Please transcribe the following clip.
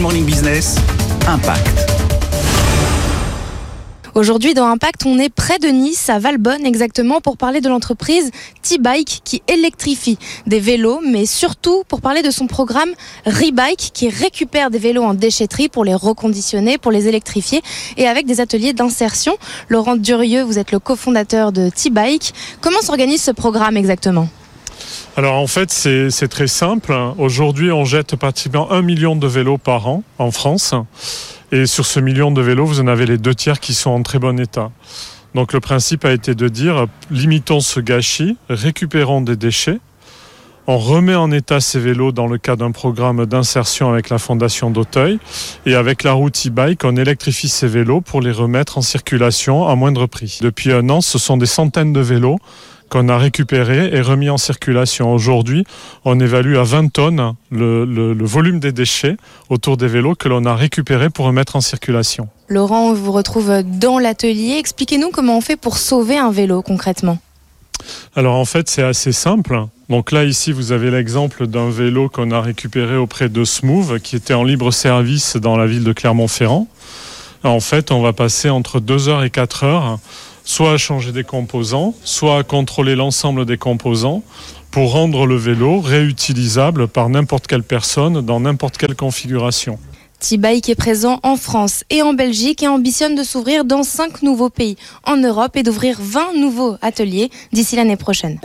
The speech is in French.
Morning Business, Impact. Aujourd'hui, dans Impact, on est près de Nice, à Valbonne exactement, pour parler de l'entreprise T-Bike qui électrifie des vélos, mais surtout pour parler de son programme Rebike qui récupère des vélos en déchetterie pour les reconditionner, pour les électrifier et avec des ateliers d'insertion. Laurent Durieux, vous êtes le cofondateur de T-Bike. Comment s'organise ce programme exactement? Alors en fait c'est très simple. Aujourd'hui on jette pratiquement un million de vélos par an en France. Et sur ce million de vélos, vous en avez les deux tiers qui sont en très bon état. Donc le principe a été de dire, limitons ce gâchis, récupérons des déchets, on remet en état ces vélos dans le cadre d'un programme d'insertion avec la Fondation d'Auteuil. Et avec la route e-bike, on électrifie ces vélos pour les remettre en circulation à moindre prix. Depuis un an, ce sont des centaines de vélos qu'on a récupéré et remis en circulation. Aujourd'hui, on évalue à 20 tonnes le, volume des déchets autour des vélos que l'on a récupérés pour remettre en circulation. Laurent, on vous retrouve dans l'atelier. Expliquez-nous comment on fait pour sauver un vélo concrètement. Alors en fait, c'est assez simple. Donc là, ici, vous avez l'exemple d'un vélo qu'on a récupéré auprès de Smooth, qui était en libre service dans la ville de Clermont-Ferrand. En fait, on va passer entre 2 heures et 4 heures soit à changer des composants, soit à contrôler l'ensemble des composants pour rendre le vélo réutilisable par n'importe quelle personne dans n'importe quelle configuration. T-Bike est présent en France et en Belgique et ambitionne de s'ouvrir dans 5 nouveaux pays en Europe et d'ouvrir 20 nouveaux ateliers d'ici l'année prochaine.